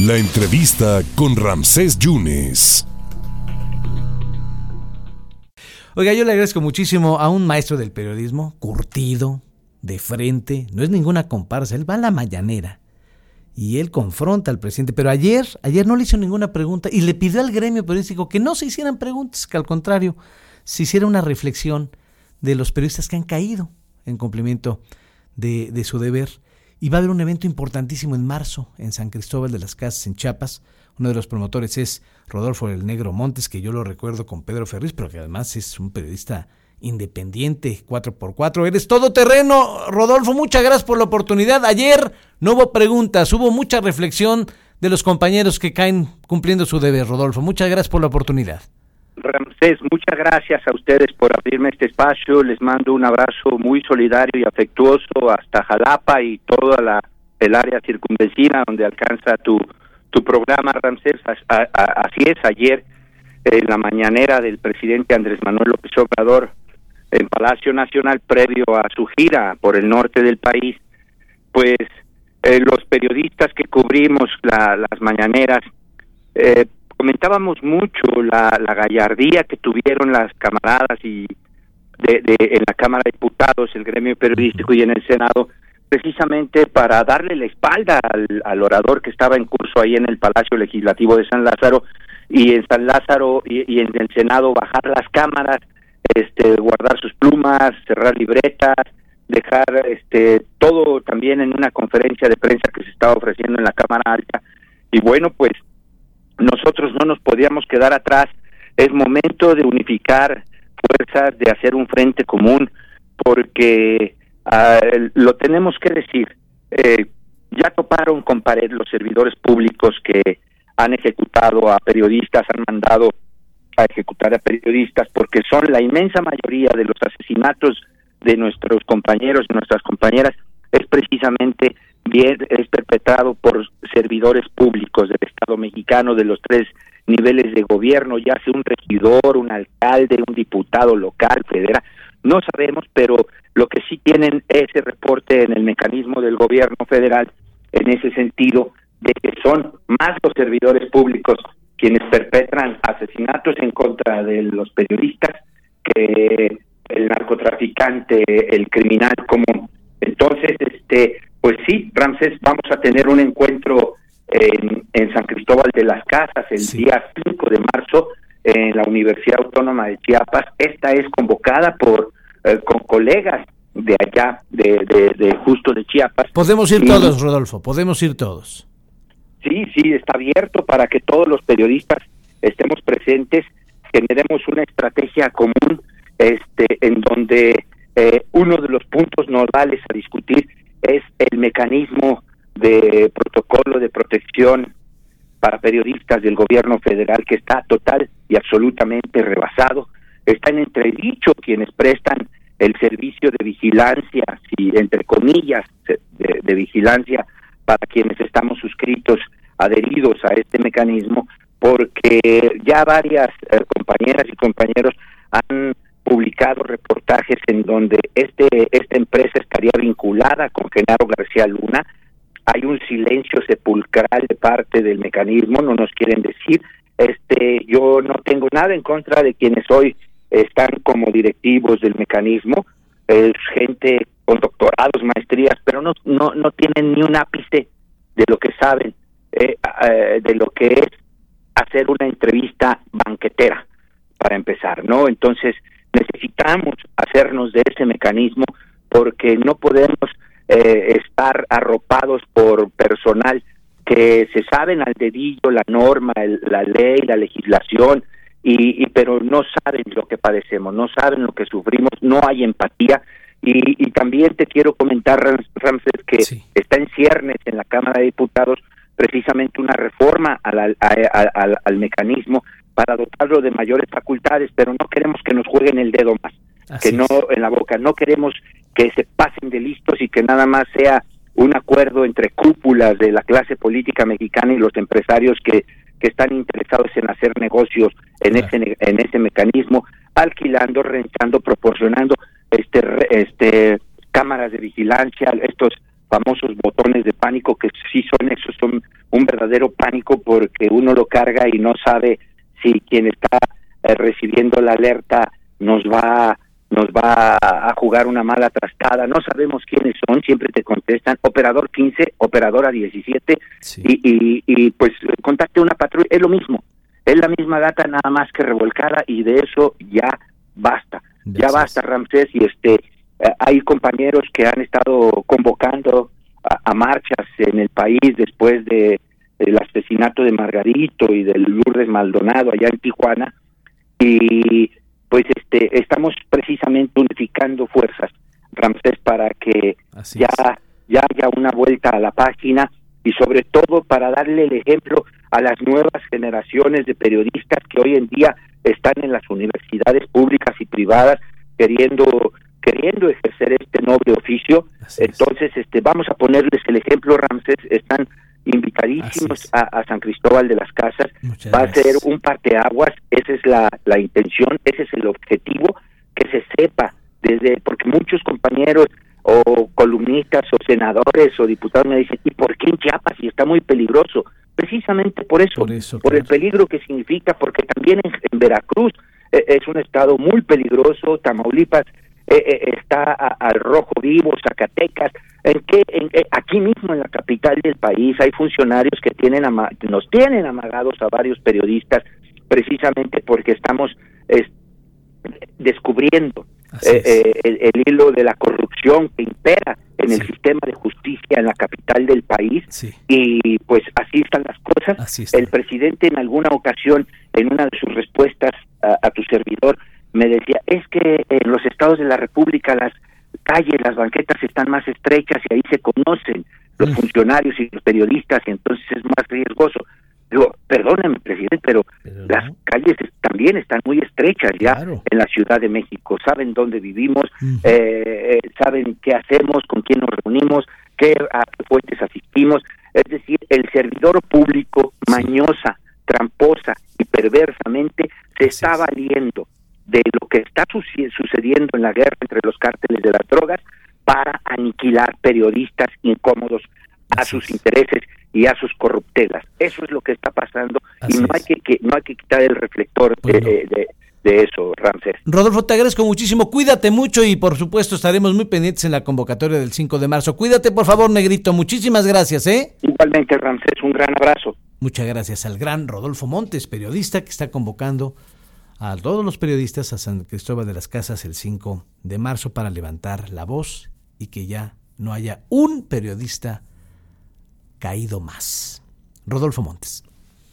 La entrevista con Ramsés Yunes. Oiga, yo le agradezco muchísimo a un maestro del periodismo, curtido, de frente, no es ninguna comparsa, él va a la mañanera y él confronta al presidente. Pero ayer, ayer no le hizo ninguna pregunta y le pidió al gremio periodístico que no se hicieran preguntas, que al contrario, se hiciera una reflexión de los periodistas que han caído en cumplimiento de, de su deber. Y va a haber un evento importantísimo en marzo en San Cristóbal de las Casas, en Chiapas. Uno de los promotores es Rodolfo el Negro Montes, que yo lo recuerdo con Pedro Ferriz, pero que además es un periodista independiente, 4x4. Eres todo terreno, Rodolfo. Muchas gracias por la oportunidad. Ayer no hubo preguntas, hubo mucha reflexión de los compañeros que caen cumpliendo su deber, Rodolfo. Muchas gracias por la oportunidad. Muchas gracias a ustedes por abrirme este espacio. Les mando un abrazo muy solidario y afectuoso hasta Jalapa y toda la el área circunvecina donde alcanza tu tu programa, Ramsés. así es, ayer en la mañanera del presidente Andrés Manuel López Obrador en Palacio Nacional previo a su gira por el norte del país, pues eh, los periodistas que cubrimos las mañaneras eh, comentábamos mucho la, la, gallardía que tuvieron las camaradas y de, en la Cámara de Diputados, el gremio periodístico y en el Senado, precisamente para darle la espalda al, orador que estaba en curso ahí en el Palacio Legislativo de San Lázaro y en San Lázaro y, y en el Senado bajar las cámaras este, guardar sus plumas, cerrar libretas, dejar este, todo también en una conferencia de prensa que se estaba ofreciendo en la Cámara Alta. Y bueno, pues no nos podíamos quedar atrás. Es momento de unificar fuerzas, de hacer un frente común, porque ah, lo tenemos que decir. Eh, ya toparon con pared los servidores públicos que han ejecutado a periodistas, han mandado a ejecutar a periodistas porque son la inmensa mayoría de los asesinatos de nuestros compañeros y nuestras compañeras es precisamente bien es perpetrado por servidores públicos del Estado mexicano de los tres niveles de gobierno, ya sea un regidor, un alcalde, un diputado local, federal, no sabemos, pero lo que sí tienen ese reporte en el mecanismo del gobierno federal en ese sentido de que son más los servidores públicos quienes perpetran asesinatos en contra de los periodistas que el narcotraficante, el criminal común. Entonces, este, pues sí, Ramsés, vamos a tener un encuentro en, en San Cristóbal de las Casas el día 5 de marzo en la Universidad Autónoma de Chiapas. Esta es convocada por eh, con colegas de allá, de, de, justo de Chiapas. Podemos ir todos, Rodolfo, podemos ir todos. Sí, sí, está abierto para que todos los periodistas estemos presentes, generemos una estrategia común, este, en donde eh, uno de los puntos nodales a discutir es el mecanismo de protocolo de protección para periodistas del gobierno federal que está total y absolutamente rebasado. Están entredicho quienes prestan el servicio de vigilancia, si entre comillas, de vigilancia para quienes estamos suscritos, adheridos a este mecanismo, porque ya varias eh, compañeras y compañeros han publicado reportajes en donde este esta empresa estaría vinculada con Genaro García Luna. Hay un silencio sepulcral de parte del mecanismo, no nos quieren decir. Este, yo no tengo nada en contra de quienes hoy están como directivos del mecanismo, es gente con doctorados, maestrías, pero no, no, no tienen ni un ápice de lo que saben, eh, eh, de lo que es hacer una entrevista banquetera, para empezar, ¿no? Entonces, necesitamos hacernos de ese mecanismo porque no podemos eh, estar arropados por personal que se saben al dedillo la norma, la ley, la legislación, y, pero no saben lo que padecemos, no saben lo que sufrimos, no hay empatía. Y, también te quiero comentar, Ramses, que está en ciernes en la Cámara de Diputados precisamente una reforma al, al, mecanismo para dotarlo de mayores facultades, pero no queremos que nos jueguen el dedo más, que no en la boca, no queremos que se pasen de listos y que nada más sea un acuerdo entre cúpulas de la clase política mexicana y los empresarios que, que están interesados en hacer negocios en ese en ese mecanismo, alquilando, rentando, proporcionando este, este cámaras de vigilancia, estos famosos botones de pánico que sí son esos son un verdadero pánico porque uno lo carga y no sabe si quien está eh, recibiendo la alerta nos va nos va a jugar una mala trastada, no sabemos quiénes son, siempre te contestan, operador 15, operadora 17, y, y, y, pues contacte una patrulla, es lo mismo, es la misma data nada más que revolcada y de eso ya basta, ya basta Ramsés y este eh, hay compañeros que han estado convocando a, marchas en el país después de el asesinato de Margarito y del Lourdes Maldonado allá en Tijuana. Y pues este estamos precisamente unificando fuerzas Ramsés para que ya ya haya una vuelta a la página y sobre todo para darle el ejemplo a las nuevas generaciones de periodistas que hoy en día están en las universidades públicas y privadas queriendo queriendo ejercer este noble oficio. Entonces, este vamos a ponerles el ejemplo, Ramsés, están invitadísimos a, San Cristóbal de las Casas. Va a ser un parteaguas, esa es la, la intención, ese es el objetivo, que se sepa desde, porque muchos compañeros o columnistas o senadores o diputados me dicen, ¿y por qué en Chiapas? Y está muy peligroso. Precisamente por eso, por, el peligro que significa, porque también en, Veracruz eh, es un estado muy peligroso, Tamaulipas eh, eh, está al rojo vivo, Zacatecas, en que en, aquí mismo en la capital del país hay funcionarios que tienen nos tienen amagados a varios periodistas precisamente porque estamos descubriendo eh, el, hilo de la corrupción que impera en el sistema de justicia en la capital del país. Y pues así están las cosas. El presidente en alguna ocasión en una de sus respuestas a tu servidor me decía, es que en los estados de la República las calles, las banquetas están más estrechas y ahí se conocen los mm. funcionarios y los periodistas y entonces es más riesgoso. Digo, perdóneme, presidente, pero, las calles también están muy estrechas ya en la Ciudad de México. Saben dónde vivimos, eh, saben qué hacemos, con quién nos reunimos, qué, a qué fuentes asistimos. Es decir, el servidor público, mañosa, tramposa y perversamente, se está valiendo de lo que está sucediendo en la guerra entre los cárteles de las drogas para aniquilar periodistas incómodos a sus intereses y a sus corruptelas. Eso es lo que está pasando y no hay que, no hay que quitar el reflector de, eso, Ramsés. Rodolfo, te agradezco muchísimo. Cuídate mucho y por supuesto estaremos muy pendientes en la convocatoria del 5 de marzo. Cuídate, por favor, Negrito. Muchísimas gracias, ¿eh? Igualmente, Ramsés, un gran abrazo. Muchas gracias al gran Rodolfo Montes, periodista que está convocando a todos los periodistas a San Cristóbal de las Casas el 5 de marzo para levantar la voz y que ya no haya un periodista caído más. Rodolfo Montes.